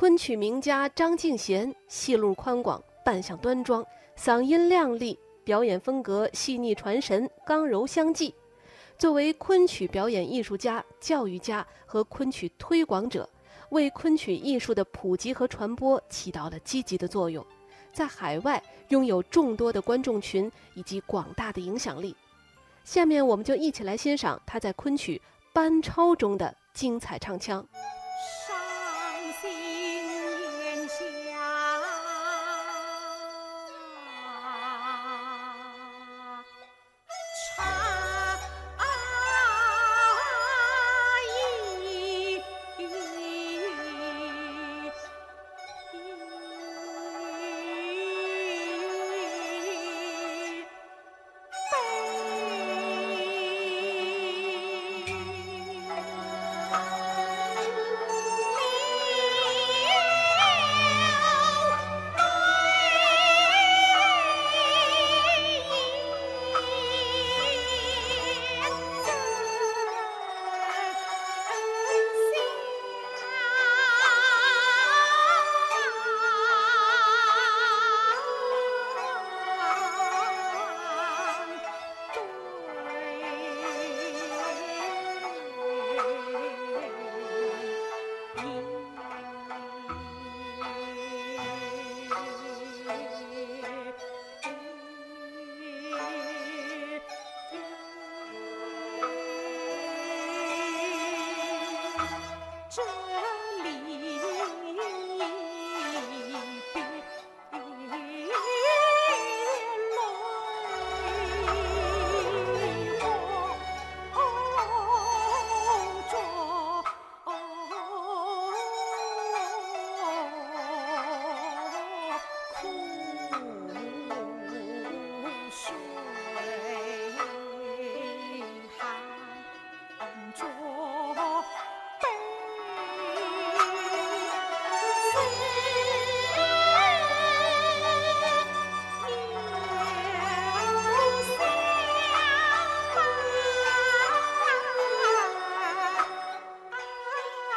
昆曲名家张敬贤戏路宽广，扮相端庄，嗓音亮丽，表演风格细腻传神，刚柔相济。作为昆曲表演艺术家、教育家和昆曲推广者，为昆曲艺术的普及和传播起到了积极的作用，在海外拥有众多的观众群以及广大的影响力。下面我们就一起来欣赏他在昆曲《班超》中的精彩唱腔。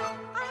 I